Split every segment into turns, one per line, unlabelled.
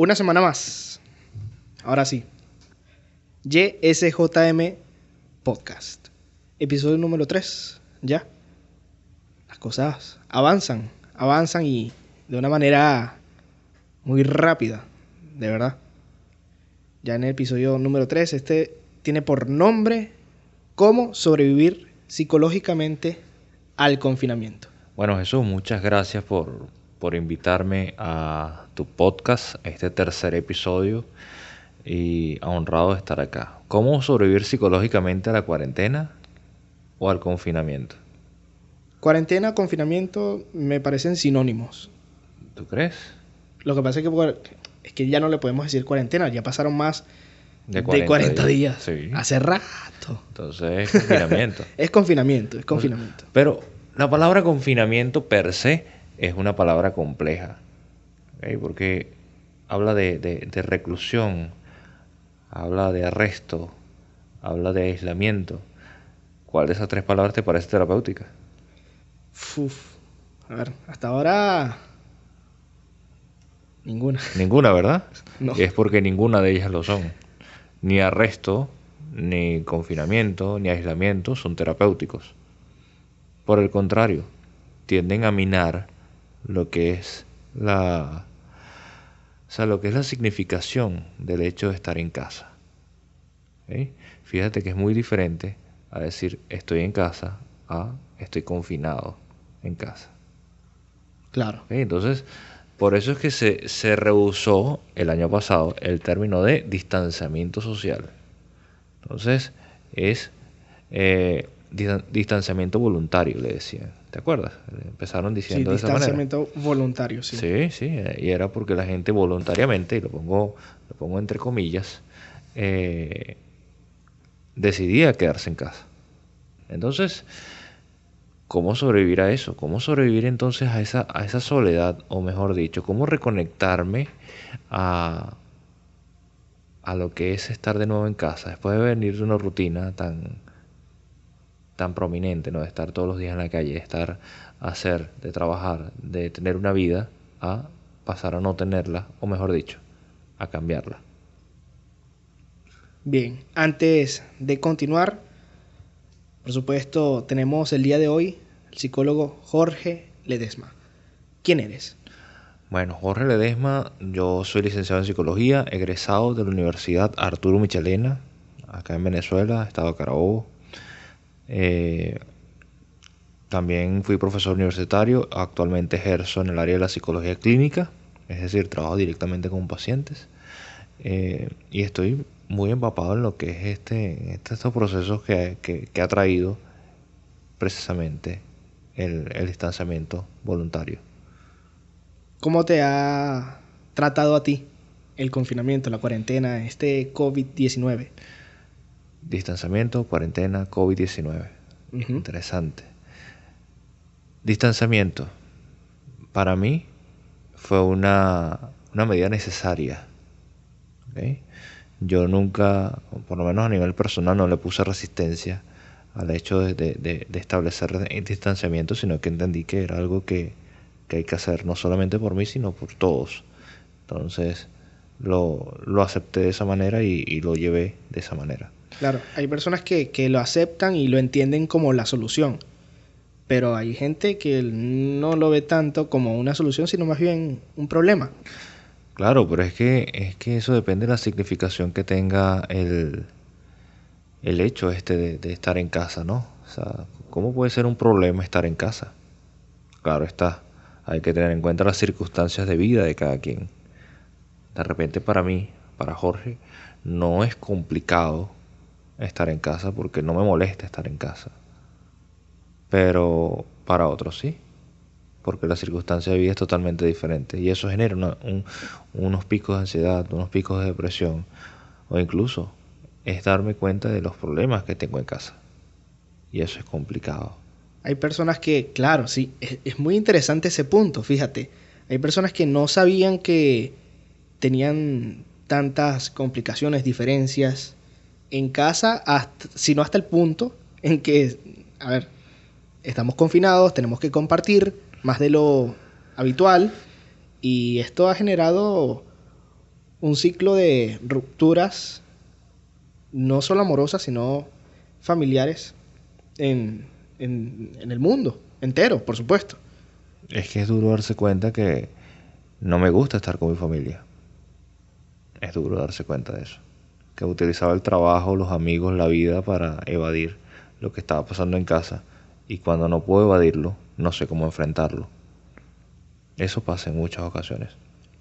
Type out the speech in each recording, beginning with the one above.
Una semana más. Ahora sí. YSJM Podcast. Episodio número 3. Ya. Las cosas avanzan, avanzan y de una manera muy rápida, de verdad. Ya en el episodio número 3, este tiene por nombre Cómo sobrevivir psicológicamente al confinamiento.
Bueno, Jesús, muchas gracias por, por invitarme a tu podcast, este tercer episodio, y honrado de estar acá. ¿Cómo sobrevivir psicológicamente a la cuarentena o al confinamiento?
Cuarentena, confinamiento me parecen sinónimos.
¿Tú crees?
Lo que pasa es que, es que ya no le podemos decir cuarentena, ya pasaron más de 40, días.
Sí.
Hace rato.
Entonces es confinamiento.
es confinamiento, es confinamiento.
Pero la palabra confinamiento per se es una palabra compleja, porque habla de, reclusión, habla de arresto, habla de aislamiento. ¿Cuál de esas tres palabras te parece terapéutica?
Uf, a ver, hasta ahora ninguna.
Ninguna, ¿verdad?
No.
Es porque ninguna de ellas lo son. Ni arresto, ni confinamiento, ni aislamiento son terapéuticos. Por el contrario, tienden a minar lo que es la o sea, lo que es la significación del hecho de estar en casa. Fíjate que es muy diferente a decir estoy en casa a estoy confinado en casa.
Claro.
Entonces, por eso es que se, se rehusó el año pasado el término de distanciamiento social. Entonces, es eh, distanciamiento voluntario, le decían. ¿Te acuerdas? Empezaron diciendo
sí, de esa manera. distanciamiento voluntario, sí.
Sí, sí, y era porque la gente voluntariamente, y lo pongo, lo pongo entre comillas, eh, decidía quedarse en casa. Entonces, ¿cómo sobrevivir a eso? ¿Cómo sobrevivir entonces a esa, a esa soledad? O mejor dicho, ¿cómo reconectarme a, a lo que es estar de nuevo en casa? Después de venir de una rutina tan, tan prominente, ¿no? De estar todos los días en la calle, de estar, hacer, de trabajar, de tener una vida, a pasar a no tenerla, o mejor dicho, a cambiarla.
Bien, antes de continuar, por supuesto, tenemos el día de hoy el psicólogo Jorge Ledesma. ¿Quién eres?
Bueno, Jorge Ledesma, yo soy licenciado en psicología, egresado de la Universidad Arturo Michelena, acá en Venezuela, Estado de Carabobo, eh, también fui profesor universitario, actualmente ejerzo en el área de la psicología clínica, es decir, trabajo directamente con pacientes eh, y estoy muy empapado en lo que es este, estos procesos que, que, ha traído precisamente el, el distanciamiento voluntario.
¿Cómo te ha tratado a ti el confinamiento, la cuarentena, este COVID-19?
Distanciamiento, cuarentena, COVID-19. Interesante. Distanciamiento. Para mí fue una, medida necesaria. Yo nunca, por lo menos a nivel personal, no le puse resistencia al hecho de, de, establecer distanciamiento, sino que entendí que era algo que, hay que hacer no solamente por mí, sino por todos. Entonces lo, acepté de esa manera y lo llevé de esa manera.
Claro, hay personas que, lo aceptan y lo entienden como la solución. Pero hay gente que no lo ve tanto como una solución, sino más bien un problema.
Claro, pero es que, es que eso depende de la significación que tenga el, el hecho este de, de, estar en casa, ¿no? O sea, ¿cómo puede ser un problema estar en casa? Claro está, hay que tener en cuenta las circunstancias de vida de cada quien. De repente para mí, para Jorge, no es complicado estar en casa porque no me molesta estar en casa. Pero para otros sí, porque la circunstancia de vida es totalmente diferente y eso genera unos picos de ansiedad, unos picos de depresión o incluso es darme cuenta de los problemas que tengo en casa. Y eso es complicado.
Hay personas que, claro, sí, es, es muy interesante ese punto, fíjate. Hay personas que no sabían que tenían tantas complicaciones, diferencias en casa, sino hasta el punto en que, a ver, estamos confinados, tenemos que compartir más de lo habitual y esto ha generado un ciclo de rupturas, no solo amorosas, sino familiares en, en, en el mundo entero, por supuesto.
Es que es duro darse cuenta que no me gusta estar con mi familia. Es duro darse cuenta de eso. Que utilizaba el trabajo, los amigos, la vida para evadir lo que estaba pasando en casa. Y cuando no puedo evadirlo, no sé cómo enfrentarlo. Eso pasa en muchas ocasiones.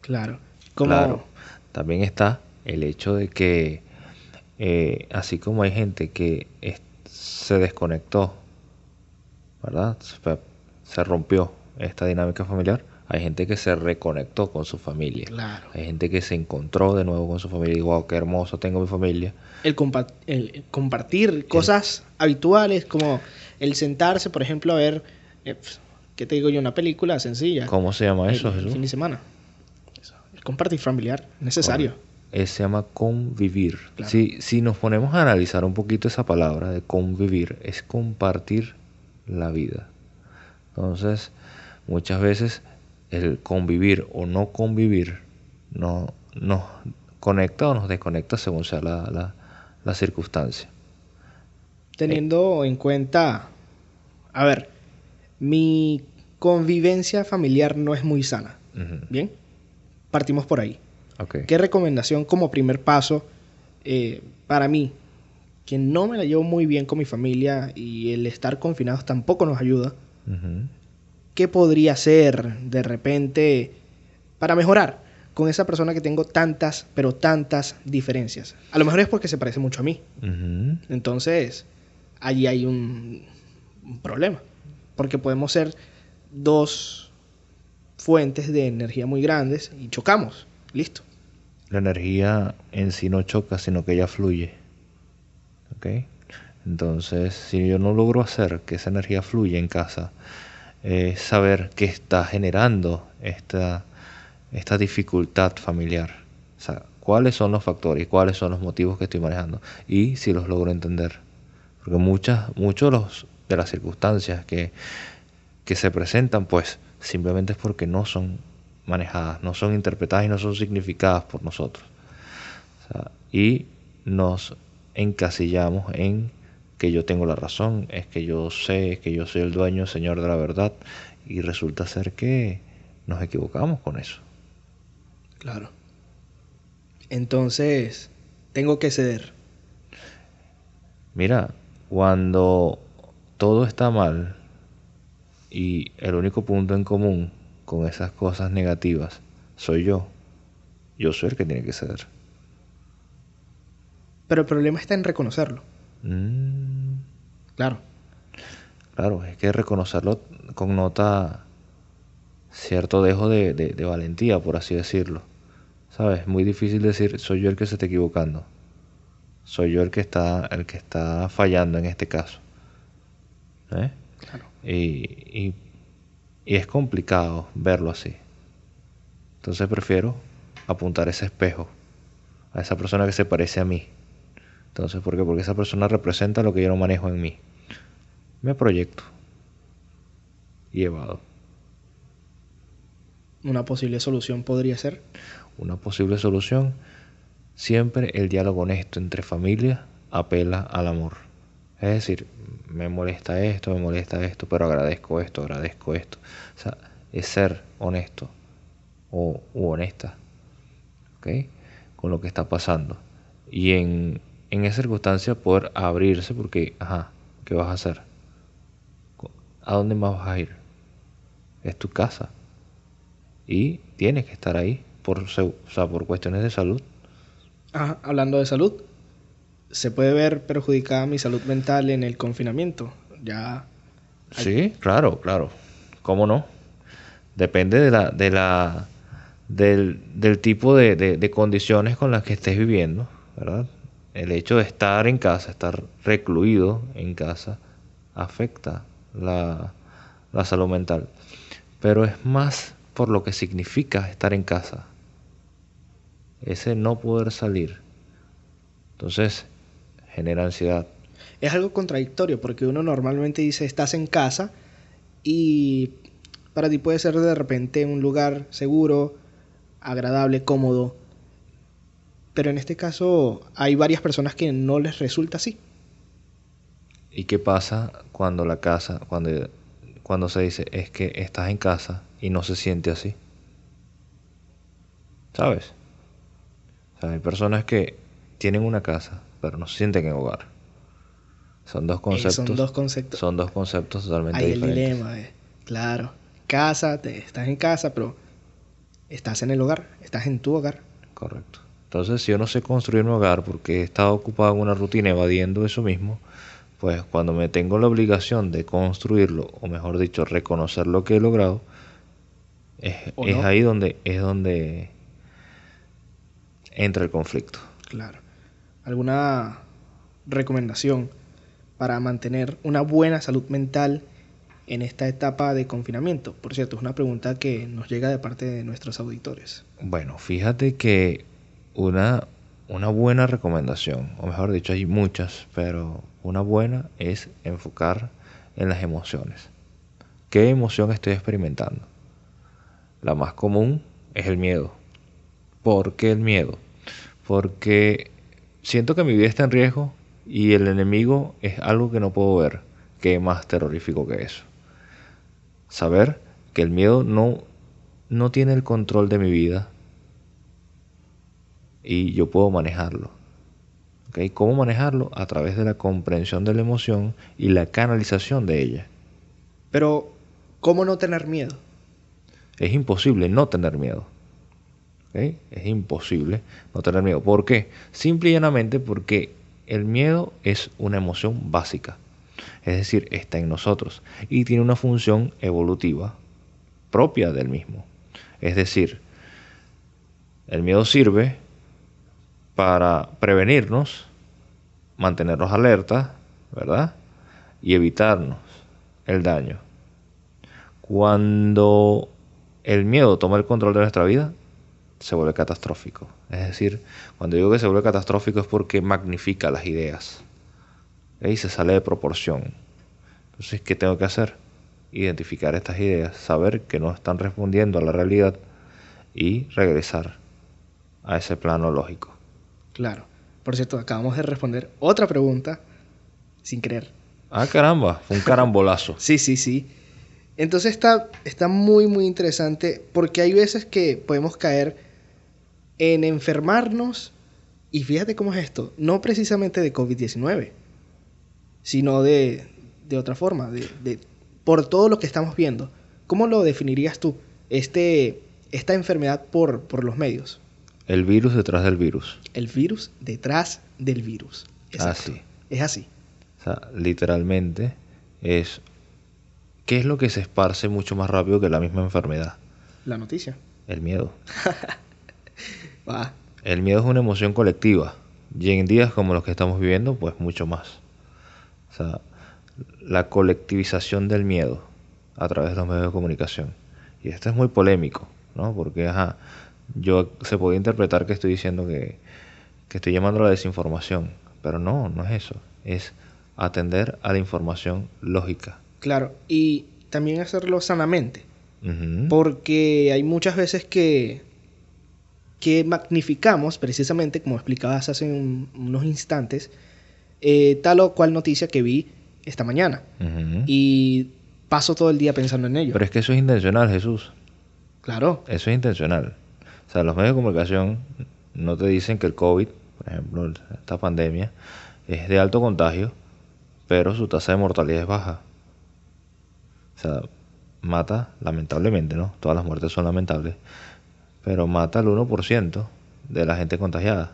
Claro.
Claro. También está el hecho de que, eh, así como hay gente que se desconectó, ¿verdad? Se rompió esta dinámica familiar, hay gente que se reconectó con su familia.
Claro.
Hay gente que se encontró de nuevo con su familia y wow, qué hermoso tengo mi familia.
El, compartir cosas habituales como el sentarse, por ejemplo, a ver, eh, ¿qué te digo yo? Una película sencilla.
¿Cómo se llama eso,
el, fin de semana. El compartir familiar, necesario.
Eso se llama convivir. Si, si nos ponemos a analizar un poquito esa palabra de convivir, es compartir la vida. Entonces, muchas veces el convivir o no convivir no, nos conecta o nos desconecta según sea la, la, circunstancia.
Teniendo en cuenta, a ver, mi convivencia familiar no es muy sana. Bien, partimos por ahí. ¿Qué recomendación como primer paso eh, para mí, que no me la llevo muy bien con mi familia y el estar confinados tampoco nos ayuda? ¿Qué podría hacer de repente para mejorar con esa persona que tengo tantas, pero tantas diferencias? A lo mejor es porque se parece mucho a mí. Entonces, allí hay un, problema. Porque podemos ser dos fuentes de energía muy grandes y chocamos. Listo.
La energía en sí no choca, sino que ella fluye. ¿Ok? Entonces, si yo no logro hacer que esa energía fluya en casa, saber qué está generando esta, esta dificultad familiar. O sea, cuáles son los factores cuáles son los motivos que estoy manejando y si los logro entender. Porque muchas, muchos de las circunstancias que, que se presentan, pues simplemente es porque no son manejadas, no son interpretadas y no son significadas por nosotros. y nos encasillamos en que yo tengo la razón, es que yo sé, que yo soy el dueño, señor de la verdad, y resulta ser que nos equivocamos con eso.
Claro. Entonces, tengo que ceder.
Mira, cuando todo está mal y el único punto en común con esas cosas negativas soy yo, yo soy el que tiene que ceder.
Pero el problema está en reconocerlo.
Mm.
Claro.
Claro, es que reconocerlo connota cierto dejo de, de, valentía, por así decirlo. ¿Sabes? Es muy difícil decir, soy yo el que se está equivocando. Soy yo el que está, el que está fallando en este caso. ¿Eh?
Claro.
Y, y, y es complicado verlo así. Entonces prefiero apuntar ese espejo a esa persona que se parece a mí entonces, ¿por qué? Porque esa persona representa lo que yo no manejo en mí. Me proyecto. Y evado.
¿Una posible solución podría ser?
Una posible solución. Siempre el diálogo honesto entre familias apela al amor. Es decir, me molesta esto, me molesta esto, pero agradezco esto, agradezco esto. O sea, es ser honesto o u honesta ¿ok? con lo que está pasando. Y en en esa circunstancia poder abrirse porque, ajá, ¿qué vas a hacer? ¿A dónde más vas a ir? Es tu casa. Y tienes que estar ahí por, o sea, por cuestiones de salud.
Ajá, hablando de salud, se puede ver perjudicada mi salud mental en el confinamiento. Ya.
Sí, claro, claro. ¿Cómo no? Depende de la, de la, del, del tipo de, de condiciones con las que estés viviendo, ¿verdad? El hecho de estar en casa, estar recluido en casa, afecta la, salud mental. Pero es más por lo que significa estar en casa. Ese no poder salir. Entonces, genera ansiedad.
Es algo contradictorio porque uno normalmente dice estás en casa y para ti puede ser de repente un lugar seguro, agradable, cómodo, pero en este caso hay varias personas que no les resulta así.
¿Y qué pasa cuando la casa, cuando, cuando se dice es que estás en casa y no se siente así? ¿Sabes? O sea, hay personas que tienen una casa, pero no se sienten en hogar. Son dos
Eh,
conceptos.
son dos conceptos.
Son dos conceptos totalmente
Hay el
diferentes.
dilema, eh. claro. Casa, te, estás en casa, pero estás en el hogar, estás en tu hogar.
Correcto. Entonces, si yo no sé construir mi hogar porque he estado ocupado en una rutina evadiendo eso mismo, pues cuando me tengo la obligación de construirlo, o mejor dicho, reconocer lo que he logrado, es,
¿O
es
no?
ahí donde es donde entra el conflicto.
Claro. ¿Alguna recomendación para mantener una buena salud mental en esta etapa de confinamiento? Por cierto, es una pregunta que nos llega de parte de nuestros auditores.
Bueno, fíjate que una, una buena recomendación, o mejor dicho, hay muchas, pero una buena es enfocar en las emociones. ¿Qué emoción estoy experimentando? La más común es el miedo. ¿Por qué el miedo? Porque siento que mi vida está en riesgo y el enemigo es algo que no puedo ver. ¿Qué más terrorífico que eso? Saber que el miedo no, no tiene el control de mi vida y yo puedo manejarlo. ¿Ok? ¿Cómo manejarlo? A través de la comprensión de la emoción y la canalización de ella.
Pero, ¿cómo no tener miedo?
Es imposible no tener miedo. Es imposible no tener miedo. ¿Por qué? Simple y llanamente porque el miedo es una emoción básica. Es decir, está en nosotros y tiene una función evolutiva propia del mismo. Es decir, el miedo sirve para prevenirnos, mantenernos alerta, ¿verdad? Y evitarnos el daño. Cuando el miedo toma el control de nuestra vida, se vuelve catastrófico. Es decir, cuando digo que se vuelve catastrófico es porque magnifica las ideas. ¿ok? Y se sale de proporción. Entonces, ¿qué tengo que hacer? Identificar estas ideas, saber que no están respondiendo a la realidad y regresar a ese plano lógico.
Claro. Por cierto, acabamos de responder otra pregunta sin querer.
Ah, caramba, fue un carambolazo.
Sí, sí, sí. Entonces está, está muy, muy interesante porque hay veces que podemos caer en enfermarnos y fíjate cómo es esto, no precisamente de COVID-19, sino de, de otra forma, de, de- por todo lo que estamos viendo. ¿Cómo lo definirías tú, este, esta enfermedad por, por los medios?
El virus detrás del virus.
El virus detrás del virus. Exacto.
Así.
Es así.
O sea, literalmente es... ¿Qué es lo que se esparce mucho más rápido que la misma enfermedad?
La noticia.
El miedo.
Va.
El miedo es una emoción colectiva. Y en días como los que estamos viviendo, pues mucho más. O sea, la colectivización del miedo a través de los medios de comunicación. Y esto es muy polémico, ¿no? Porque, ajá, yo se puede interpretar que estoy diciendo que, que estoy llamando a la desinformación. Pero no, no es eso. Es atender a la información lógica.
Claro. Y también hacerlo sanamente. Porque hay muchas veces que, que magnificamos, precisamente como explicabas hace un- unos instantes, eh, tal o cual noticia que vi esta mañana. Y paso todo el día pensando en ello.
Pero es que eso es intencional, Jesús.
claro,
Eso es intencional. O sea, los medios de comunicación no te dicen que el COVID, por ejemplo, esta pandemia, es de alto contagio, pero su tasa de mortalidad es baja. O sea, mata, lamentablemente, ¿no? Todas las muertes son lamentables, pero mata al 1% de la gente contagiada.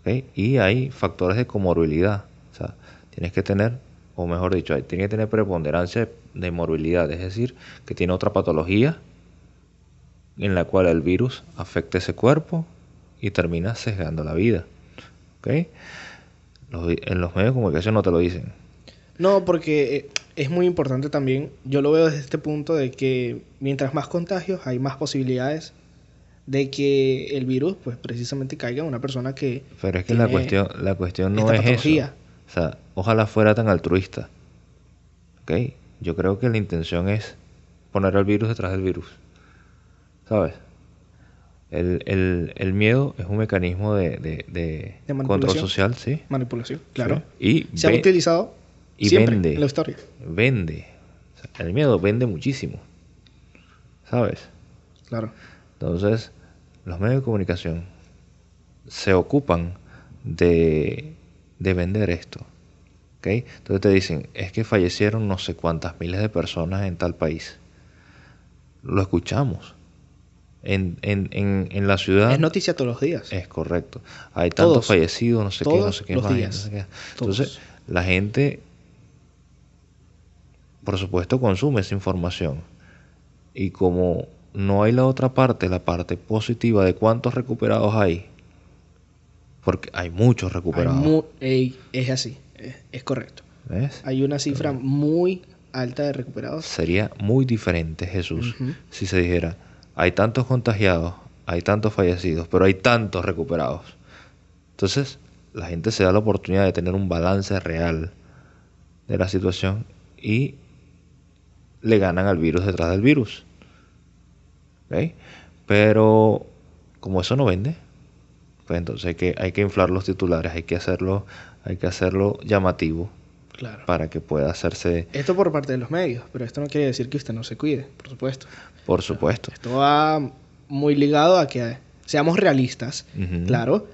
¿ok? Y hay factores de comorbilidad. O sea, tienes que tener, o mejor dicho, hay- tienes que tener preponderancia de morbilidad, es decir, que tiene otra patología en la cual el virus afecta ese cuerpo y termina sesgando la vida. ¿Ok? Los en los medios de comunicación no te lo dicen.
No, porque eh, es muy importante también, yo lo veo desde este punto de que mientras más contagios hay más posibilidades de que el virus pues precisamente caiga en una persona que
Pero es que la cuestión, la cuestión no es
patología.
eso. O sea, ojalá fuera tan altruista. ¿Ok? Yo creo que la intención es poner al virus detrás del virus. ¿Sabes? El, el- el miedo es un mecanismo de, de- de
De
control social, sí.
Manipulación, claro.
Sí. Y
Se ha utilizado
y
siempre
vende.
en la historia.
vende. O sea, el miedo vende muchísimo. ¿Sabes?
Claro.
Entonces, los medios de comunicación se ocupan de, de vender esto. ¿ok? Entonces te dicen, es que fallecieron no sé cuántas miles de personas en tal país. Lo escuchamos. En, en, en, en la ciudad
Es noticia todos los días.
es correcto. Hay tantos
Todos.
fallecidos, no sé qué, no sé qué
los
más,
días.
no sé qué.
Todos.
Entonces, la gente, por supuesto, consume esa información. Y como no hay la otra parte, la parte positiva de cuántos recuperados hay, porque hay muchos
Hay
recuperados.
mu- ey, es así, es, es correcto.
¿Ves?
Hay una cifra muy alta de recuperados.
Sería muy diferente, Jesús, si se dijera, hay tantos contagiados, hay tantos fallecidos, pero hay tantos recuperados. Entonces, la gente se da la oportunidad de tener un balance real de la situación y le ganan al virus detrás del virus. Pero como eso no vende, pues entonces hay que, hay que inflar los titulares, hay que hacerlo, hay que hacerlo llamativo
Claro.
para que pueda hacerse,
Esto por parte de los medios, pero esto no quiere decir que usted no se cuide, por supuesto.
Por supuesto.
Esto va muy ligado a que seamos realistas, claro.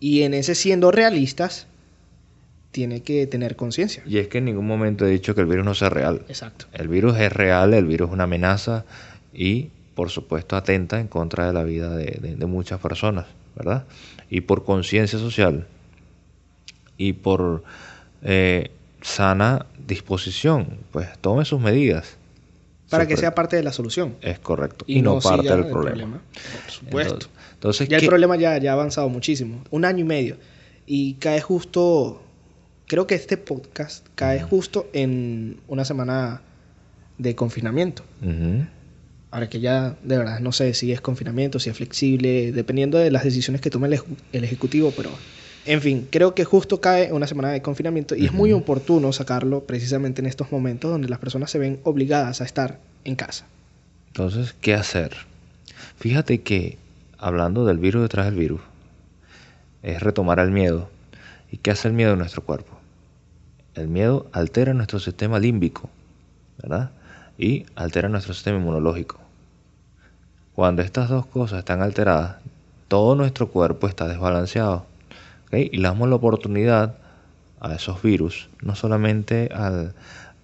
Y en ese siendo realistas, tiene que tener conciencia.
Y es que en ningún momento he dicho que el virus no sea real.
Exacto.
El virus es real, el virus es una amenaza y, por supuesto, atenta en contra de la vida de, de- de muchas personas, ¿verdad? Y por conciencia social y por eh, sana disposición, pues tome sus medidas.
Para que sea parte de la solución.
Es correcto. Y, no, parte del
el
problema.
Por supuesto.
Entonces, entonces,
ya el
¿qué-
problema ya, ya ha avanzado muchísimo. Un año y medio. Y cae justo. Creo que este podcast cae justo en una semana de confinamiento. Ahora que ya, de verdad, no sé si es confinamiento, si es flexible, dependiendo de las decisiones que tome el, el Ejecutivo, pero, en fin, creo que justo cae una semana de confinamiento y es muy oportuno sacarlo precisamente en estos momentos donde las personas se ven obligadas a estar en casa.
Entonces, ¿qué hacer? Fíjate que, hablando del virus detrás del virus, es retomar el miedo. ¿Y qué hace el miedo en nuestro cuerpo? El miedo altera nuestro sistema límbico, ¿verdad? Y altera nuestro sistema inmunológico. Cuando estas dos cosas están alteradas, todo nuestro cuerpo está desbalanceado. Y le damos la oportunidad a esos virus, no solamente al,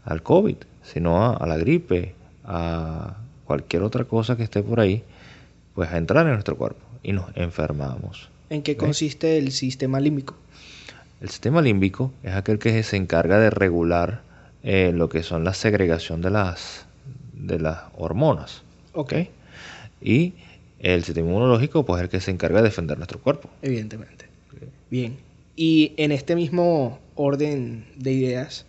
al COVID, sino a, a la gripe, a cualquier otra cosa que esté por ahí, pues a entrar en nuestro cuerpo y nos enfermamos.
¿En qué consiste el sistema límbico?
El sistema límbico es aquel que se encarga de regular eh, lo que son la segregación de las, de las hormonas.
Ok,
Y el sistema inmunológico, pues es el que se encarga de defender nuestro cuerpo.
evidentemente. Bien. Y en este mismo orden de ideas,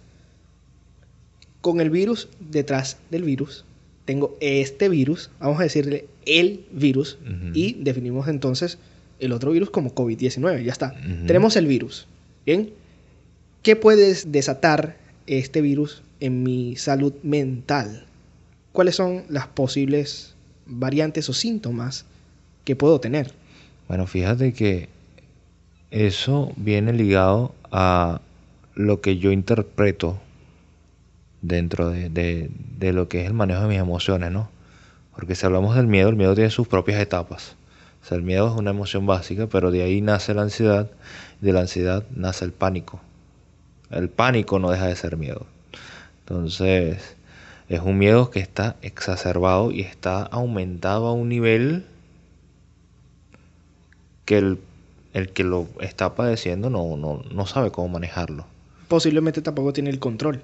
con el virus detrás del virus, tengo este virus, vamos a decirle el virus, y definimos entonces el otro virus como COVID-19, ya está. Tenemos el virus, ¿bien? ¿Qué puedes desatar este virus en mi salud mental? ¿Cuáles son las posibles variantes o síntomas que puedo tener?
Bueno, fíjate que eso viene ligado a lo que yo interpreto dentro de, de- lo que es el manejo de mis emociones, ¿no? Porque si hablamos del miedo, el miedo tiene sus propias etapas. O sea, el miedo es una emoción básica, pero de ahí nace la ansiedad, de la ansiedad nace el pánico. El pánico no deja de ser miedo. Entonces, es un miedo que está exacerbado y está aumentado a un nivel que el, el que lo está padeciendo no, no, no sabe cómo manejarlo.
Posiblemente tampoco tiene el control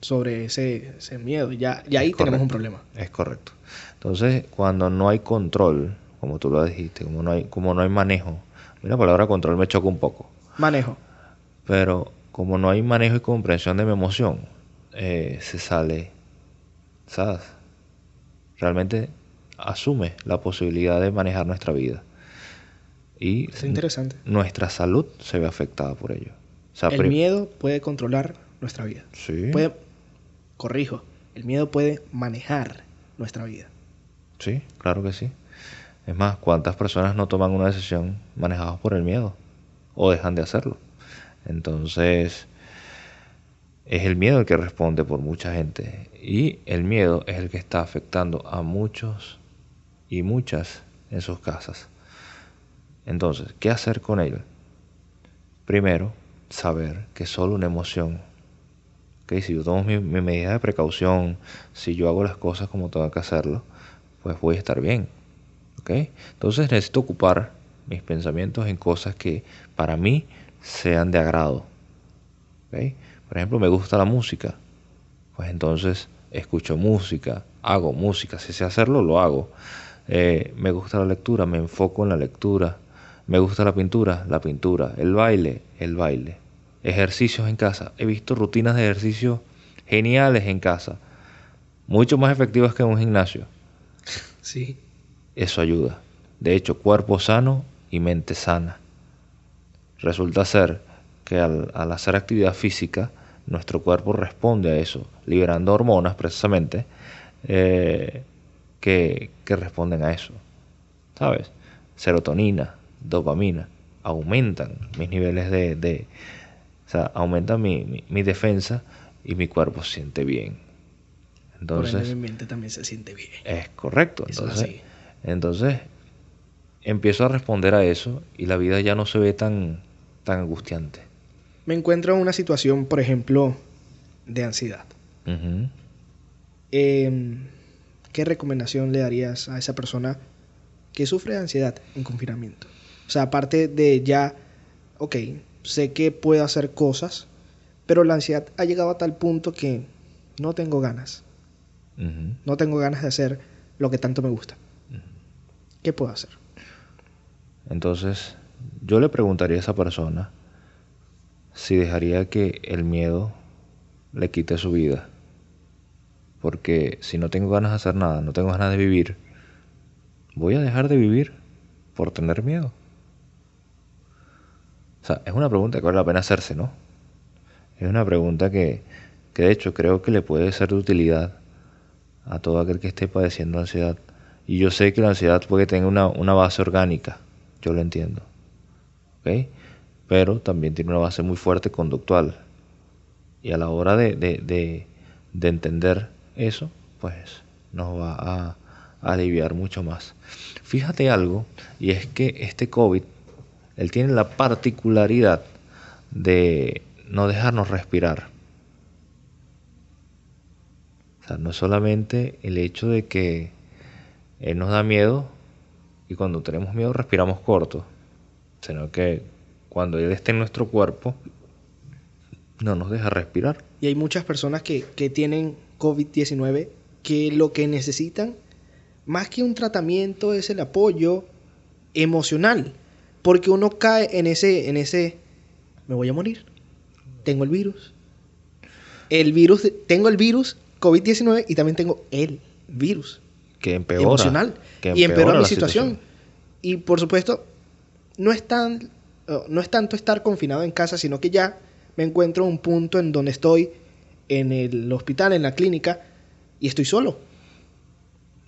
sobre ese, ese miedo. Ya, ya ahí tenemos un problema.
Es correcto. Entonces, cuando no hay control, como tú lo dijiste, como no hay, como no hay manejo, la palabra control me choca un poco,
Manejo.
pero como no hay manejo y comprensión de mi emoción, eh, se sale, ¿sabes? Realmente asume la posibilidad de manejar nuestra vida. Y
Es interesante.
nuestra salud se ve afectada por ello. O sea,
El miedo puede controlar nuestra vida.
Sí.
Puede, corrijo, el miedo puede manejar nuestra vida.
Sí, claro que sí. Es más, ¿cuántas personas no toman una decisión manejadas por el miedo? O dejan de hacerlo. Entonces, es el miedo el que responde por mucha gente. Y el miedo es el que está afectando a muchos y muchas en sus casas. Entonces, ¿qué hacer con él? Primero, saber que es solo una emoción. que Si yo tomo mi, mi medida de precaución, si yo hago las cosas como tengo que hacerlo, pues voy a estar bien. ¿okay? Entonces necesito ocupar mis pensamientos en cosas que para mí sean de agrado. ¿okay? Por ejemplo, me gusta la música. Pues entonces escucho música, hago música. Si sé hacerlo, lo hago. Eh, me gusta la lectura, me enfoco en la lectura. Me gusta la pintura, la pintura. El baile, el baile. Ejercicios en casa. He visto rutinas de ejercicio geniales en casa. Mucho más efectivas que en un gimnasio.
Sí.
Eso ayuda. De hecho, cuerpo sano y mente sana. Resulta ser que al, hacer actividad física, nuestro cuerpo responde a eso, liberando hormonas precisamente eh, que, responden a eso. ¿Sabes? Serotonina, dopamina, aumentan mis niveles de... o sea, aumentan mi, mi, defensa y mi cuerpo se siente bien.
Entonces, mi mente también se siente bien.
Es correcto. Entonces, entonces, empiezo a responder a eso y la vida ya no se ve tan, tan angustiante
me encuentro en una situación, por ejemplo, de ansiedad. Em, ¿Qué recomendación le darías a esa persona que sufre de ansiedad en confinamiento? O sea, aparte de ya, ok, sé que puedo hacer cosas, pero la ansiedad ha llegado a tal punto que no tengo ganas. No tengo ganas de hacer lo que tanto me gusta. ¿Qué puedo hacer?
Entonces, yo le preguntaría a esa persona si dejaría que el miedo le quite su vida. Porque si no tengo ganas de hacer nada, no tengo ganas de vivir, ¿voy a dejar de vivir por tener miedo? Sea, es una pregunta que vale la pena hacerse, ¿no? Es una pregunta que, que de hecho creo que le puede ser de utilidad a todo aquel que esté padeciendo ansiedad. Y yo sé que la ansiedad puede tener una, una base orgánica, yo lo entiendo. ¿Ok? pero también tiene una base muy fuerte conductual. Y a la hora de, de, de, entender eso, pues nos va a, aliviar mucho más. Fíjate algo, y es que este COVID, él tiene la particularidad de no dejarnos respirar. O sea, no solamente el hecho de que él nos da miedo y cuando tenemos miedo respiramos corto, sino que cuando Él está en nuestro cuerpo, no nos deja respirar.
Y hay muchas personas que, tienen COVID-19 que lo que necesitan, más que un tratamiento, es el apoyo emocional. Porque uno cae en ese, en ese, me voy a morir, tengo el virus. El virus, tengo el virus COVID-19 y también tengo el virus.
Que empeora.
Emocional. y empeora mi situación. Y por supuesto, no es tan no es tanto estar confinado en casa, sino que ya me encuentro en un punto en donde estoy en el hospital, en la clínica, y estoy solo.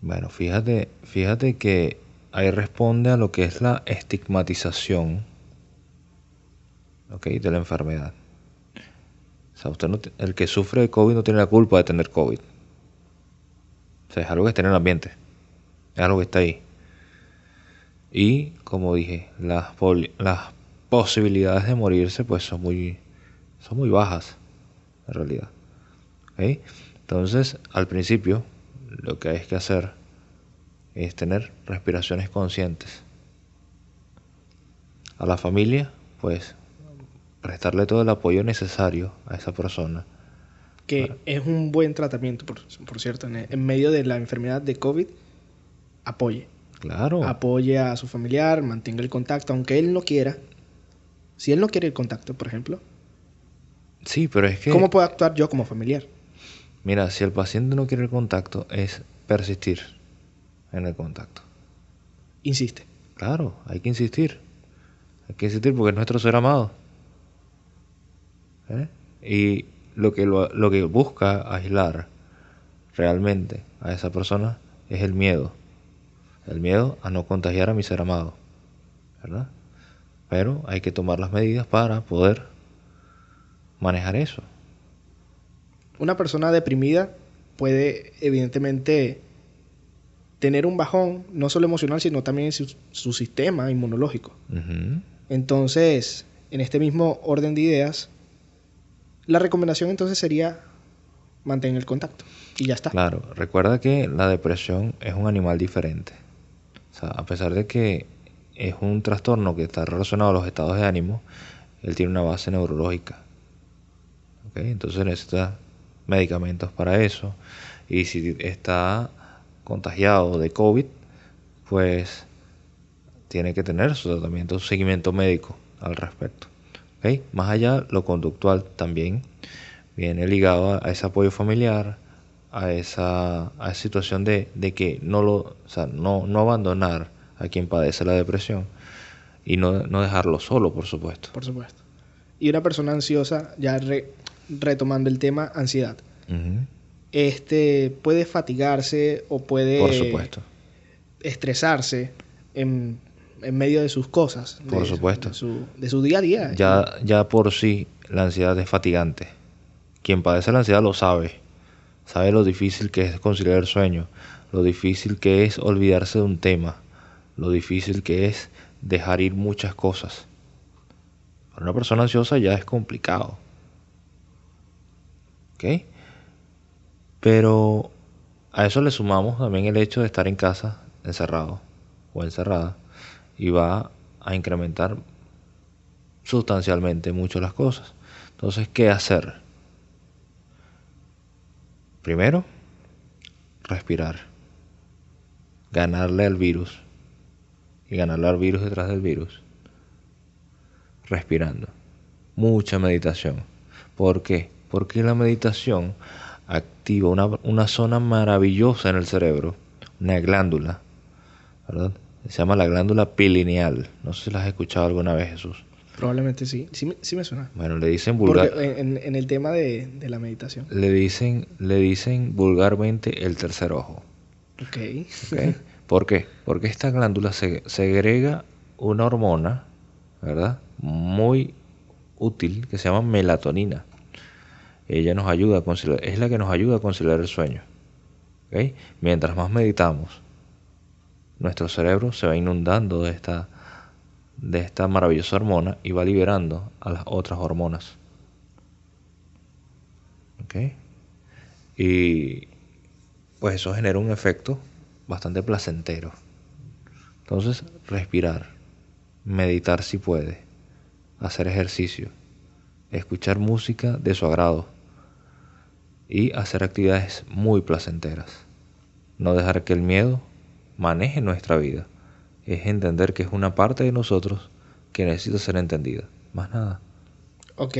Bueno, fíjate, fíjate que ahí responde a lo que es la estigmatización de la enfermedad. O sea, usted no el que sufre de COVID no tiene la culpa de tener COVID. O sea, es algo que está en el ambiente. Es algo que está ahí. Y, como dije, las, posibilidades de morirse pues son muy, son muy bajas en realidad. Entonces, al principio, lo que hay que hacer es tener respiraciones conscientes. A la familia, pues, prestarle todo el apoyo necesario a esa persona.
Que es un buen tratamiento, por, por cierto, en, en, medio de la enfermedad de COVID, apoye.
Claro.
Apoye a su familiar, mantenga el contacto, aunque él no quiera, si él no quiere el contacto, por ejemplo.
Sí, pero es que...
¿Cómo puedo actuar yo como familiar?
Mira, si el paciente no quiere el contacto, es persistir en el contacto.
Insiste.
Claro, hay que insistir. Hay que insistir porque es nuestro ser amado. ¿Eh? Y lo que, lo que busca aislar realmente a esa persona es el miedo. el miedo a no contagiar a mi ser amado, ¿verdad? Pero hay que tomar las medidas para poder manejar eso.
Una persona deprimida puede evidentemente tener un bajón, no solo emocional, sino también su, su sistema inmunológico. Entonces, en este mismo orden de ideas, la recomendación entonces sería mantener el contacto y ya está.
Claro, recuerda que la depresión es un animal diferente. O sea, a pesar de que es un trastorno que está relacionado a los estados de ánimo, él tiene una base neurológica. Entonces necesita medicamentos para eso. Y si está contagiado de COVID, pues tiene que tener su tratamiento, su seguimiento médico al respecto. ¿Ok? Más allá, lo conductual también viene ligado a, ese apoyo familiar, a esa, a esa situación de, de que no lo, o sea, no, no abandonar a quien padece la depresión y no, no dejarlo solo, por supuesto.
Por supuesto. Y una persona ansiosa, ya re- retomando el tema, ansiedad. Este puede fatigarse o puede
Por supuesto.
estresarse en, en medio de sus cosas.
Por
de-
supuesto.
De su, de su día a día.
Ya, ya por sí la ansiedad es fatigante. Quien padece la ansiedad lo sabe. Sabe lo difícil que es conciliar el sueño, lo difícil que es olvidarse de un tema, lo difícil que es dejar ir muchas cosas. Para una persona ansiosa ya es complicado. ¿Ok? Pero a eso le sumamos también el hecho de estar en casa encerrado o encerrada y va a incrementar sustancialmente mucho las cosas. Entonces, ¿qué hacer? Primero, respirar. Ganarle al virus. Y ganarle al virus detrás del virus. Respirando. Mucha meditación. ¿Por qué? Porque la meditación activa una, una zona maravillosa en el cerebro, una glándula, ¿verdad? Se llama la glándula pineal. No sé si la has escuchado alguna vez, Jesús.
Probablemente sí. Sí me, sí me suena.
Bueno, le dicen vulgar,
Porque en, en el tema de, de la meditación.
le dicen, le dicen vulgarmente el tercer ojo.
Ok.
¿ok? ¿Por qué? Porque esta glándula se, segrega una hormona, ¿verdad? Muy útil que se llama melatonina. Ella nos ayuda a conciliar, es la que nos ayuda a conciliar el sueño. Mientras más meditamos, nuestro cerebro se va inundando de esta, de esta maravillosa hormona y va liberando a las otras hormonas. Y pues eso genera un efecto bastante placentero. Entonces, respirar, meditar si puede, hacer ejercicio, escuchar música de su agrado y hacer actividades muy placenteras. No dejar que el miedo maneje nuestra vida. Es entender que es una parte de nosotros que necesita ser entendida. Más nada.
Ok.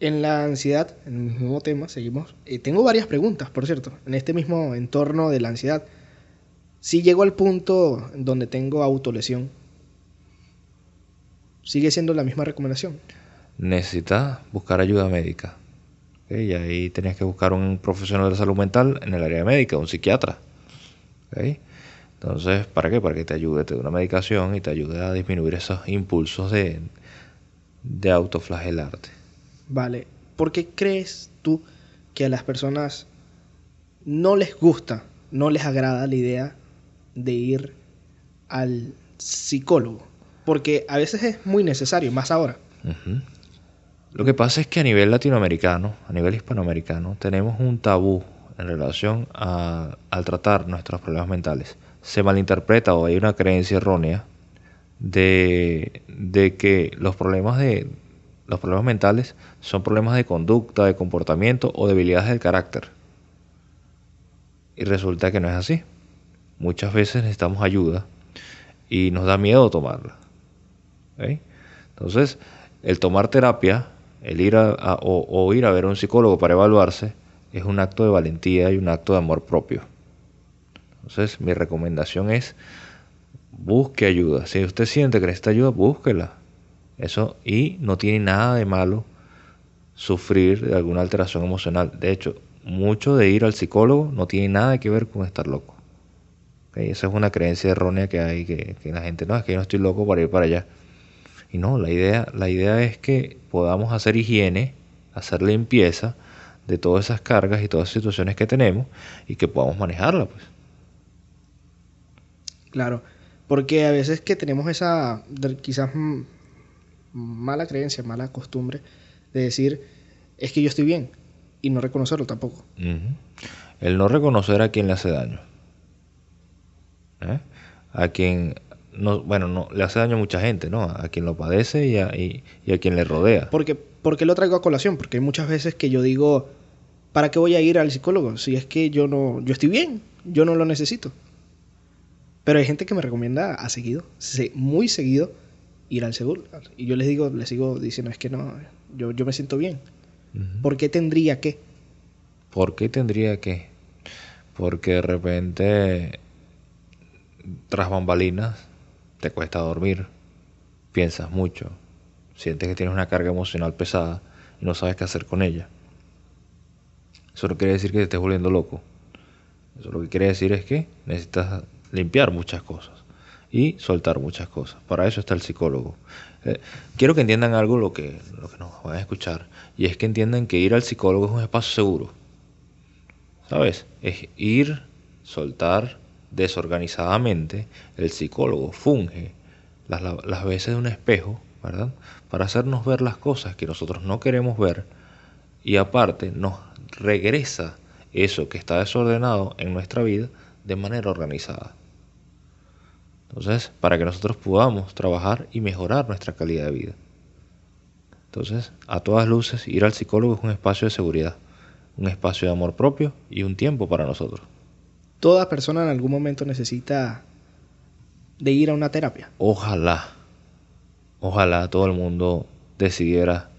En la ansiedad, en el mismo tema, seguimos. Eh, tengo varias preguntas, por cierto, en este mismo entorno de la ansiedad. Si llego al punto donde tengo autolesión, ¿sigue siendo la misma recomendación?
necesitas buscar ayuda médica. Y ahí tenías que buscar un profesional de salud mental en el área médica, un psiquiatra. ¿ok? Entonces, ¿para qué? Para que te ayude, te dé una medicación y te ayude a disminuir esos impulsos de, de autoflagelarte.
Vale. ¿Por qué crees tú que a las personas no les gusta, no les agrada la idea de ir al psicólogo? Porque a veces es muy necesario, más ahora.
Ujú. Lo que pasa es que a nivel latinoamericano, a nivel hispanoamericano, tenemos un tabú en relación a- al tratar nuestros problemas mentales. Se malinterpreta o hay una creencia errónea de, de que los problemas de los problemas mentales son problemas de conducta, de comportamiento o debilidades del carácter. Y resulta que no es así. Muchas veces necesitamos ayuda y nos da miedo tomarla. Entonces, el tomar terapia, el ir a, o, ir a ver a un psicólogo para evaluarse, es un acto de valentía y un acto de amor propio. Entonces, mi recomendación es busque ayuda. Si usted siente que necesita ayuda, búsquela. Eso, y no tiene nada de malo sufrir de alguna alteración emocional. De hecho, mucho de ir al psicólogo no tiene nada que ver con estar loco. Esa es una creencia errónea que hay, que, que la gente no, es que yo no estoy loco para ir para allá. Y no, la idea, la idea es que podamos hacer higiene, hacer limpieza de todas esas cargas y todas esas situaciones que tenemos y que podamos manejarla, pues.
Claro, porque a veces que tenemos esa quizás mm, mala creencia, mala costumbre de decir, es que yo estoy bien y no reconocerlo tampoco.
El no reconocer a quien le hace daño. ¿Eh? A quien, no, bueno, no, le hace daño a mucha gente, ¿no? A quien lo padece y a, y- y a quien le rodea.
Porque, ¿Por qué lo traigo a colación? Porque hay muchas veces que yo digo, ¿para qué voy a ir al psicólogo? Si es que yo no, yo estoy bien, yo no lo necesito. Pero hay gente que me recomienda a seguido, se- muy seguido, ir al seguro. Y yo les digo, les sigo diciendo, es que no, yo, yo me siento bien.
Ujú.
¿Por qué tendría que?
¿Por qué tendría que? Porque de repente, tras bambalinas, te cuesta dormir, piensas mucho, sientes que tienes una carga emocional pesada y no sabes qué hacer con ella. Eso no quiere decir que te estés volviendo loco. Eso lo que quiere decir es que necesitas limpiar muchas cosas y soltar muchas cosas. Para eso está el psicólogo. Eh, quiero que entiendan algo lo que, lo que nos van a escuchar y es que entiendan que ir al psicólogo es un espacio seguro. ¿Sabes? Es ir, soltar desorganizadamente. El psicólogo funge las, veces de un espejo, ¿verdad? Para hacernos ver las cosas que nosotros no queremos ver y aparte nos regresa eso que está desordenado en nuestra vida de manera organizada. Entonces, para que nosotros podamos trabajar y mejorar nuestra calidad de vida. Entonces, a todas luces, ir al psicólogo es un espacio de seguridad, un espacio de amor propio y un tiempo para nosotros.
Toda persona en algún momento necesita de ir a una terapia.
Ojalá, ojalá todo el mundo decidiera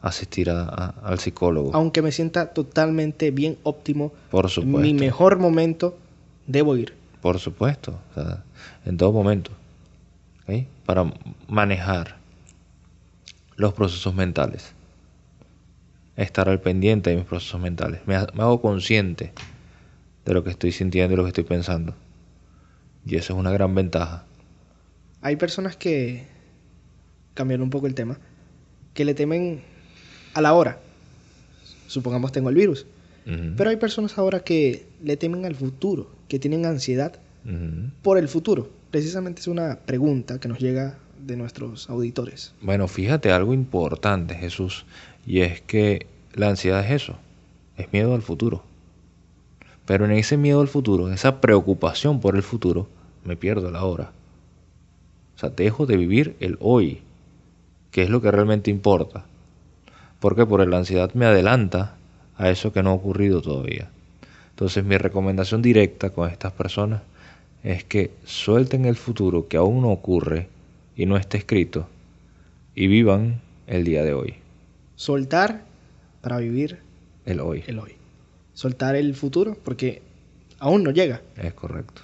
asistir a- a- al psicólogo.
Aunque me sienta totalmente bien óptimo,
Por supuesto.
mi mejor momento, debo ir.
Por supuesto, o sea, en todo momento. ¿ok? Para manejar los procesos mentales. Estar al pendiente de mis procesos mentales. Me hago consciente de lo que estoy sintiendo y lo que estoy pensando. Y eso es una gran ventaja.
Hay personas que, cambiando un poco el tema, que le temen a la hora. Supongamos tengo el virus. Pero hay personas ahora que le temen al futuro, que tienen ansiedad por el futuro. Precisamente es una pregunta que nos llega de nuestros auditores.
Bueno, fíjate algo importante, Jesús, y es que la ansiedad es eso, es miedo al futuro. Pero en ese miedo al futuro, en esa preocupación por el futuro, me pierdo la hora. O sea, dejo de vivir el hoy, que es lo que realmente importa. Porque por la ansiedad me adelanta a eso que no ha ocurrido todavía. Entonces mi recomendación directa con estas personas es que suelten el futuro que aún no ocurre y no está escrito y vivan el día de hoy,
Soltar para vivir
el hoy.
el hoy. Soltar el futuro porque aún no llega.
Es correcto.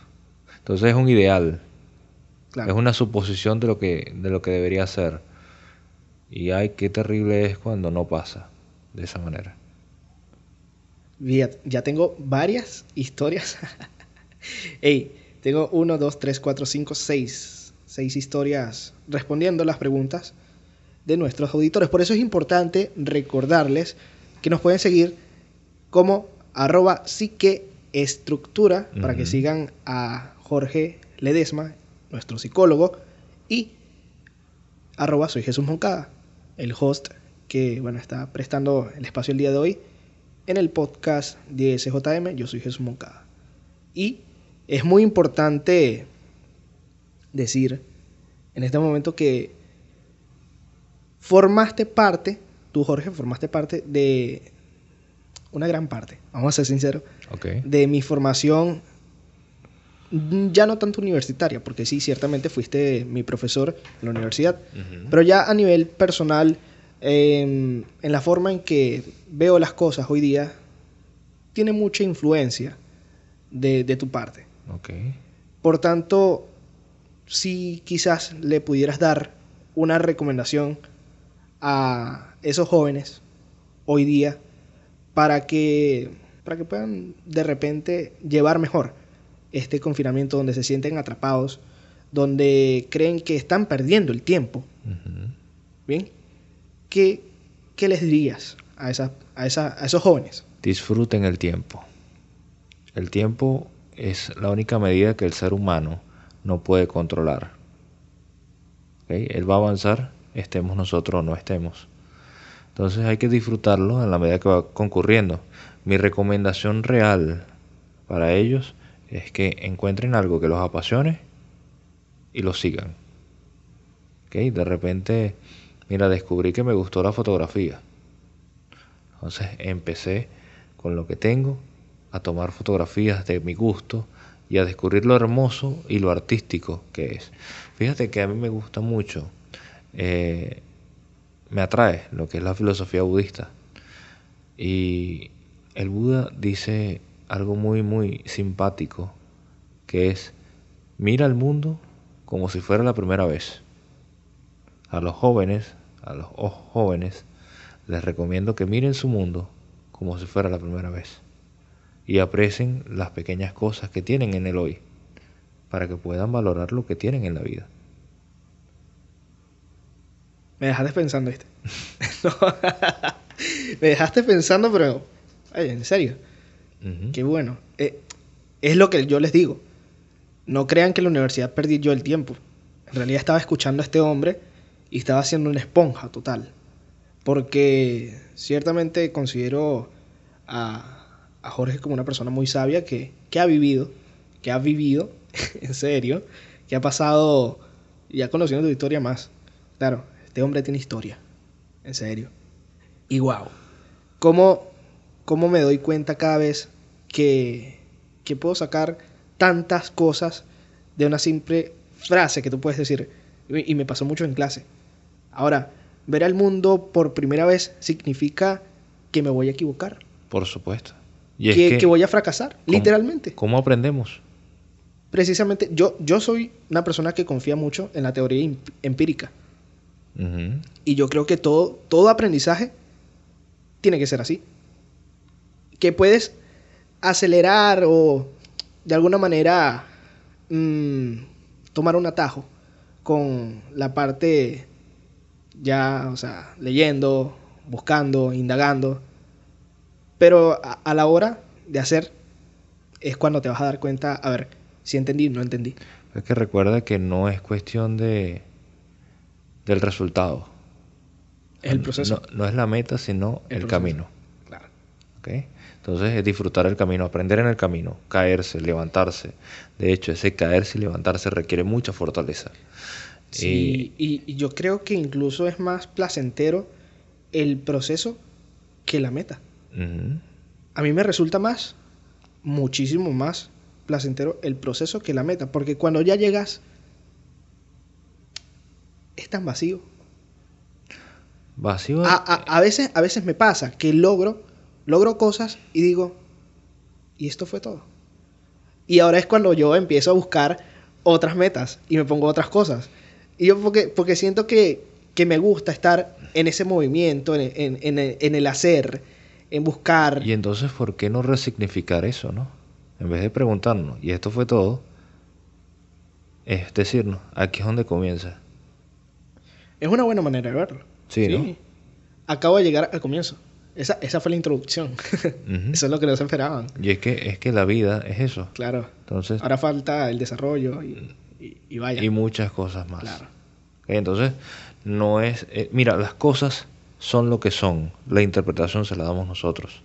Entonces es un ideal,
Claro.
es una suposición de lo que de lo que debería ser. Y ay, qué terrible es cuando no pasa de esa manera.
Ya, ya tengo varias historias. Ey, tengo uno, dos, tres, cuatro, cinco, seis. Seis historias respondiendo las preguntas de nuestros auditores. Por eso es importante recordarles que nos pueden seguir como arroba psiqueestructura para que sigan a Jorge Ledesma, nuestro psicólogo, y arroba soy Jesús Moncada, el host que bueno, está prestando el espacio el día de hoy en el podcast de SJM. Yo soy Jesús Moncada. Y es muy importante decir en este momento que formaste parte, tú Jorge, formaste parte de una gran parte, vamos a ser sinceros, de mi formación mm, ya no tanto universitaria, porque sí, ciertamente fuiste mi profesor en la universidad, pero ya a nivel personal, en, en la forma en que veo las cosas hoy día, tiene mucha influencia de, de tu parte. Por tanto, si quizás le pudieras dar una recomendación a esos jóvenes hoy día para que, para que puedan de repente llevar mejor este confinamiento, donde se sienten atrapados, donde creen que están perdiendo el tiempo. ¿bien? ¿Qué, qué les dirías a, esa, a, esa, a esos jóvenes?
Disfruten el tiempo. El tiempo es la única medida que el ser humano no puede controlar. ¿Ok? Él va a avanzar, estemos nosotros o no estemos. Entonces hay que disfrutarlo en la medida que va concurriendo. Mi recomendación real para ellos es que encuentren algo que los apasione y lo sigan. ¿Ok? De repente, mira, descubrí que me gustó la fotografía. Entonces empecé con lo que tengo a tomar fotografías de mi gusto y a descubrir lo hermoso y lo artístico que es. Fíjate que a mí me gusta mucho, eh, me atrae lo que es la filosofía budista. Y el Buda dice algo muy, muy simpático, que es, mira el mundo como si fuera la primera vez. A los jóvenes, a los jóvenes, les recomiendo que miren su mundo como si fuera la primera vez y aprecien las pequeñas cosas que tienen en el hoy para que puedan valorar lo que tienen en la vida.
Me dejaste pensando, ¿viste? No. Me dejaste pensando, pero... Ay, en serio. Qué bueno. Eh, es lo que yo les digo. No crean que en la universidad perdí yo el tiempo. En realidad estaba escuchando a este hombre y estaba haciendo una esponja total. Porque ciertamente considero a, a Jorge como una persona muy sabia que, que ha vivido, que ha vivido, en serio, que ha pasado, ya conociendo tu historia más. Claro, este hombre tiene historia, en serio. Y wow, ¿cómo, cómo me doy cuenta cada vez que, que puedo sacar tantas cosas de una simple frase que tú puedes decir? Y me pasó mucho en clase. Ahora, ver al mundo por primera vez significa que me voy a equivocar,
Por supuesto. Y es
que,
que,
que voy a fracasar,
¿cómo-
literalmente.
¿Cómo aprendemos?
Precisamente, yo, yo soy una persona que confía mucho en la teoría em- Y yo creo que todo, todo aprendizaje tiene que ser así. Que puedes acelerar o de alguna manera mm, tomar un atajo con la parte ya, o sea, leyendo, buscando, indagando. Pero a, a la hora de hacer es cuando te vas a dar cuenta, a ver, si entendí, no entendí.
Es que recuerda que no es cuestión de del resultado.
Es el proceso.
No, no es la meta, sino
El
camino.
Claro.
¿ok? Entonces es disfrutar el camino, aprender en el camino, caerse, levantarse. De hecho, ese caerse y levantarse requiere mucha fortaleza.
Sí, y, y yo creo que incluso es más placentero el proceso que la meta. A mí me resulta más, muchísimo más placentero el proceso que la meta, porque cuando ya llegas es tan vacío.
Vacío.
A, a- a veces, a veces me pasa que logro, logro cosas y digo, y esto fue todo. Y ahora es cuando yo empiezo a buscar otras metas y me pongo otras cosas. Y yo porque, porque siento que, que me gusta estar en ese movimiento, en, en- en el- en el hacer, en buscar.
Y entonces, ¿por qué no resignificar eso, no? En vez de preguntarnos, ¿y esto fue todo? Es decirnos, aquí es donde comienza.
Es una buena manera de verlo.
Sí, ¿no?
Acabo de llegar al comienzo. Esa, esa fue la introducción. Eso es lo que no se esperaban.
Y es que, es que la vida es eso.
Claro.
Entonces,
Ahora falta el desarrollo y, y- y vaya.
y muchas cosas más.
Claro.
Entonces, no es... eh, mira, las cosas son lo que son. La interpretación se la damos nosotros.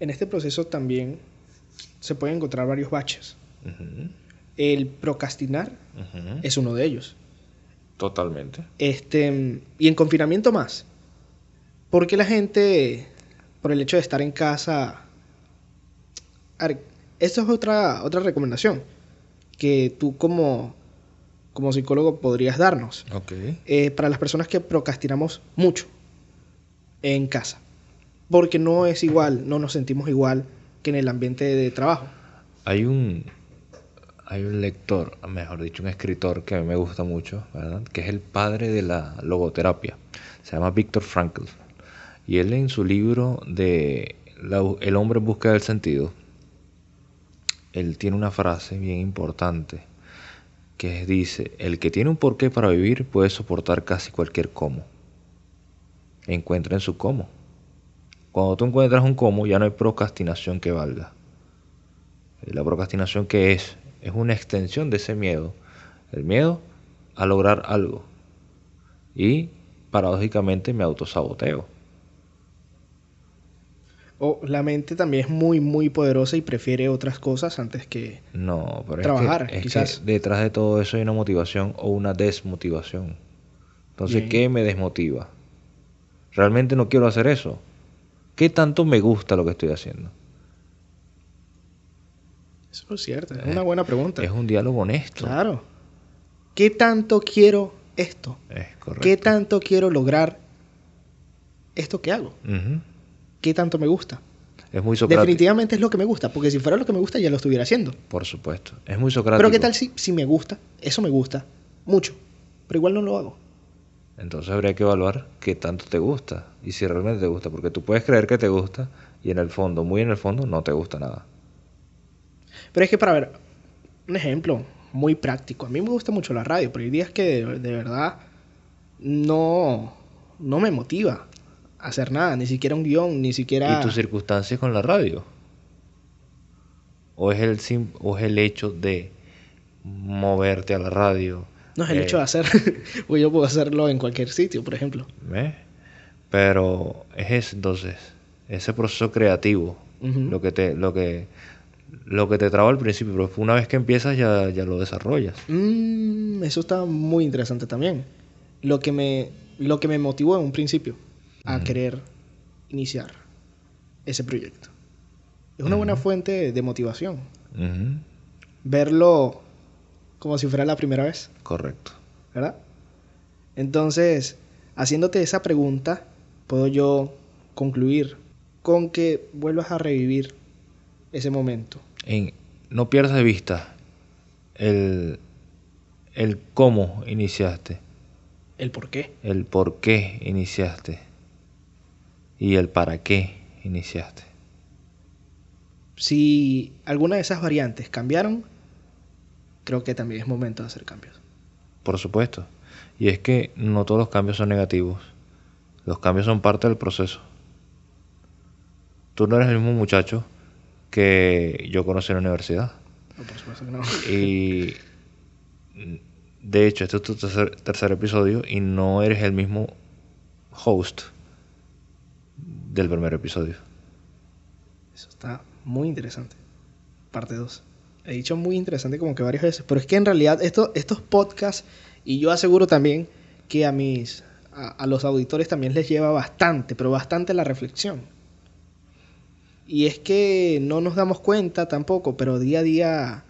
En este proceso también se pueden encontrar varios baches. El procrastinar
ujú.
es uno de ellos.
Totalmente.
Este, y en confinamiento más. Porque la gente, por el hecho de estar en casa... A ver, esto es otra, otra recomendación que tú como, como psicólogo podrías darnos. Eh, para las personas que procrastinamos mucho en casa. Porque no es igual, no nos sentimos igual que en el ambiente de trabajo.
Hay un, hay un lector, mejor dicho, un escritor que a mí me gusta mucho, ¿verdad? Que es el padre de la logoterapia. Se llama Viktor Frankl. Y él en su libro de El hombre en busca del sentido, él tiene una frase bien importante que dice, el que tiene un porqué para vivir puede soportar casi cualquier cómo. Encuentren su cómo. Cuando tú encuentras un cómo, ya no hay procrastinación que valga. La procrastinación que es, es una extensión de ese miedo. El miedo a lograr algo. Y paradójicamente me autosaboteo.
O la mente también es muy, muy poderosa y prefiere otras cosas antes que
no, pero
trabajar.
Es que,
quizás.
detrás de todo eso hay una motivación o una desmotivación. Entonces, ¿qué me desmotiva? ¿Realmente no quiero hacer eso? ¿Qué tanto me gusta lo que estoy haciendo?
Eso es cierto, es una buena pregunta.
Es un diálogo honesto.
Claro. ¿Qué tanto quiero esto?
Es correcto.
¿Qué tanto quiero lograr esto que hago? qué tanto me gusta.
Es muy socrático.
Definitivamente es lo que me gusta, porque si fuera lo que me gusta ya lo estuviera haciendo.
Por supuesto. Es muy socrático.
Pero ¿qué tal si, si me gusta? Eso me gusta. Mucho. Pero igual no lo hago.
Entonces habría que evaluar qué tanto te gusta y si realmente te gusta, porque tú puedes creer que te gusta y en el fondo, muy en el fondo, no te gusta nada.
Pero es que para ver, un ejemplo muy práctico. A mí me gusta mucho la radio, pero hay días que de, de verdad no, no me motiva hacer nada, ni siquiera un guion, ni siquiera...
¿Y tus circunstancias con la radio? ¿O es el, sim o es el hecho de moverte a la radio?
No es el
Eh,
hecho de hacer, pues yo puedo hacerlo en cualquier sitio, por ejemplo.
¿Ves? Pero es eso, entonces, ese proceso creativo, lo que te, lo que, lo que te traba al principio, pero una vez que empiezas ya, ya lo desarrollas.
Mm, eso está muy interesante también. Lo que me, lo que me motivó en un principio a querer iniciar ese proyecto. Es una buena fuente de motivación. Verlo como si fuera la primera vez,
Correcto.
¿verdad? Entonces, haciéndote esa pregunta, puedo yo concluir con que vuelvas a revivir ese momento.
En- no pierdas de vista el, el cómo iniciaste,
El por qué.
el por qué iniciaste y el para qué iniciaste.
Si alguna de esas variantes cambiaron, creo que también es momento de hacer cambios.
Por supuesto. Y es que no todos los cambios son negativos. Los cambios son parte del proceso. Tú no eres el mismo muchacho que yo conocí en la universidad.
No, por supuesto que no.
Y de hecho, este es tu tercer, tercer episodio y no eres el mismo host del primer episodio.
Eso está muy interesante. Parte 2. He dicho muy interesante como que varias veces, pero es que en realidad esto, estos podcasts, y yo aseguro también que a mis, a, a los auditores también les lleva bastante, pero bastante la reflexión. Y es que no nos damos cuenta tampoco, pero día a día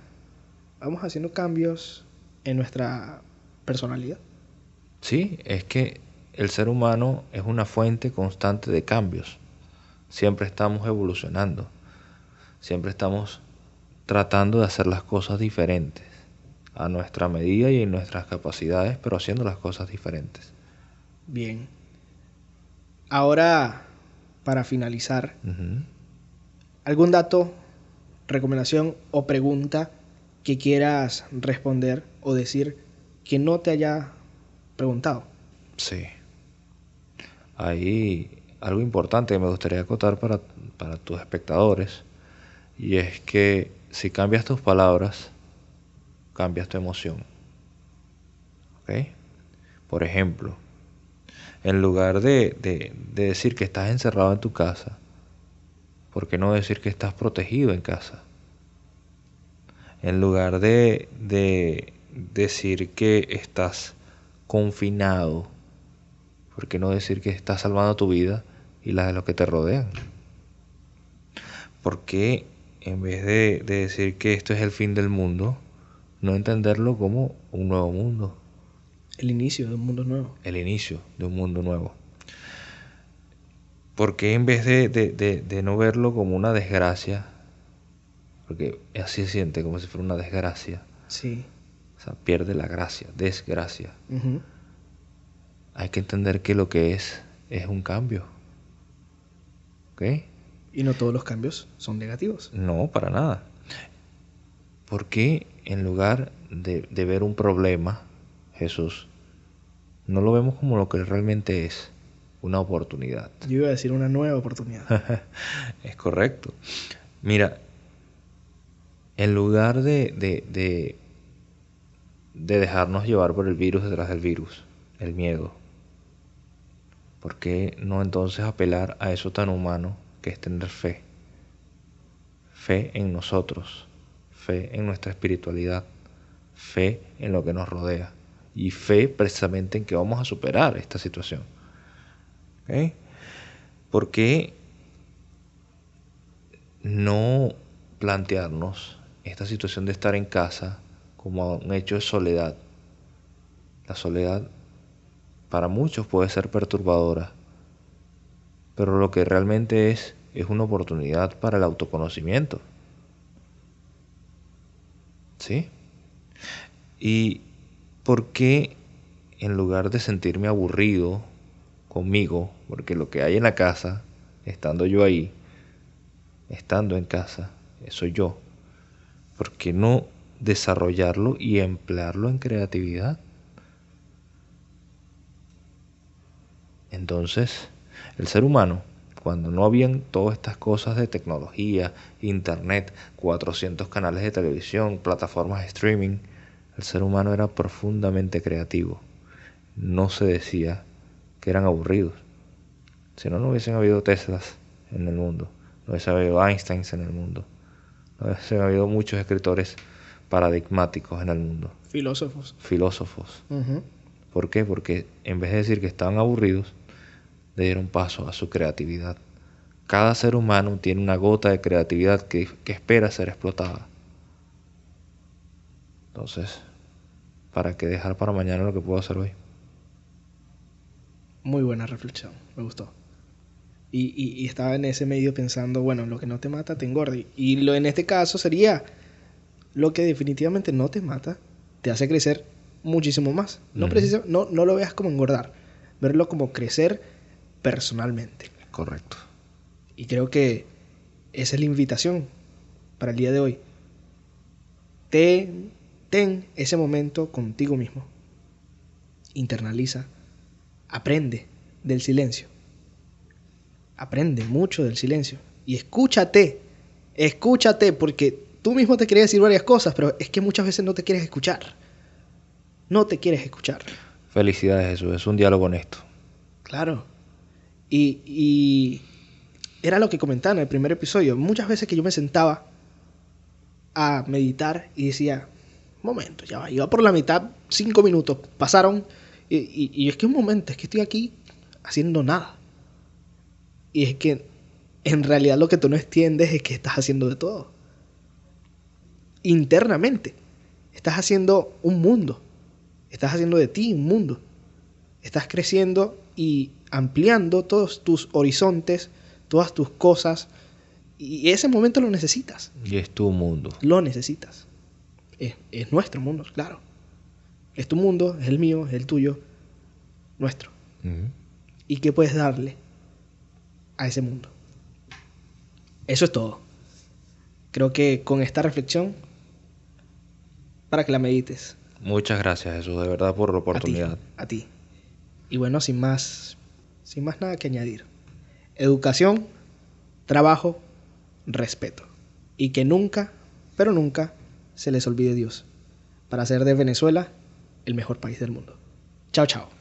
vamos haciendo cambios en nuestra personalidad.
Sí, es que el ser humano es una fuente constante de cambios. Siempre estamos evolucionando. Siempre estamos tratando de hacer las cosas diferentes a nuestra medida y en nuestras capacidades, pero haciendo las cosas diferentes.
Bien. Ahora, para finalizar. ¿Algún dato, recomendación o pregunta que quieras responder o decir que no te haya preguntado?
Sí. Hay algo importante que me gustaría acotar para, para tus espectadores y es que si cambias tus palabras, cambias tu emoción. ¿Ok? Por ejemplo, en lugar de, de- de decir que estás encerrado en tu casa, ¿por qué no decir que estás protegido en casa? En lugar de, de decir que estás confinado, ¿por qué no decir que estás salvando tu vida y la de los que te rodean? ¿Por qué en vez de, de decir que esto es el fin del mundo, no entenderlo como un nuevo mundo,
El inicio de un mundo nuevo.
el inicio de un mundo nuevo? ¿Por qué en vez de, de- de- de no verlo como una desgracia, porque así se siente como si fuera una desgracia,
Sí.
o sea, pierde la gracia, desgracia. Hay que entender que lo que es es un cambio. ¿Ok?
Y no todos los cambios son negativos.
No, para nada. ¿por qué en lugar de, de ver un problema, Jesús, no lo vemos como lo que realmente es? Una oportunidad.
Yo iba a decir una nueva oportunidad.
es correcto. Mira, en lugar de, de, de, de dejarnos llevar por el virus detrás del virus, el miedo, ¿por qué no entonces apelar a eso tan humano que es tener fe? Fe en nosotros, fe en nuestra espiritualidad, fe en lo que nos rodea y fe precisamente en que vamos a superar esta situación. ¿Okay? ¿Por qué no plantearnos esta situación de estar en casa como un hecho de soledad? La soledad para muchos puede ser perturbadora, pero lo que realmente es es una oportunidad para el autoconocimiento. ¿Sí? ¿Y por qué en lugar de sentirme aburrido conmigo, porque lo que hay en la casa, estando yo ahí, estando en casa, soy yo, ¿por qué no desarrollarlo y emplearlo en creatividad? Entonces, el ser humano, cuando no habían todas estas cosas de tecnología, internet, 400 canales de televisión, plataformas de streaming, el ser humano era profundamente creativo. No se decía que eran aburridos. Si no, no hubiesen habido Teslas en el mundo, no hubiesen habido Einsteins en el mundo, no hubiesen habido muchos escritores paradigmáticos en el mundo.
Filósofos.
Filósofos. ¿Por qué? Porque en vez de decir que estaban aburridos, le dieron paso a su creatividad. Cada ser humano tiene una gota de creatividad que, que espera ser explotada. Entonces, ¿para qué dejar para mañana lo que puedo hacer hoy?
Muy buena reflexión, me gustó. Y, y, y, estaba en ese medio pensando, bueno, lo que no te mata te engorda. Y lo en este caso sería lo que definitivamente no te mata, te hace crecer muchísimo más. No, uh -huh. no, no lo veas como engordar, verlo como crecer personalmente.
Correcto.
Y creo que esa es la invitación para el día de hoy. Ten, ten ese momento contigo mismo. Internaliza. Aprende del silencio. Aprende mucho del silencio. Y escúchate. Escúchate porque tú mismo te quieres decir varias cosas, pero es que muchas veces no te quieres escuchar. No te quieres escuchar.
Felicidades, Jesús. Es un diálogo honesto.
Claro. Y, y, era lo que comentaba en el primer episodio. Muchas veces que yo me sentaba a meditar y decía, momento, ya va, iba por la mitad, cinco minutos, pasaron, y, y, y es que un momento, es que estoy aquí haciendo nada. Y es que en realidad lo que tú no entiendes es que estás haciendo de todo. Internamente. Estás haciendo un mundo. Estás haciendo de ti un mundo. Estás creciendo y ampliando todos tus horizontes, todas tus cosas. Y ese momento lo necesitas.
Y es tu mundo.
Lo necesitas. Es, es nuestro mundo, claro. Es tu mundo, es el mío, es el tuyo, nuestro. Uh -huh. ¿Y qué puedes darle a ese mundo? Eso es todo. Creo que con esta reflexión, para que la medites.
Muchas gracias, Jesús, de verdad, por la oportunidad.
A ti. A ti. Y bueno, sin más, sin más nada que añadir. Educación, trabajo, respeto. Y que nunca, pero nunca, se les olvide Dios. Para hacer de Venezuela el mejor país del mundo. Chao, chao.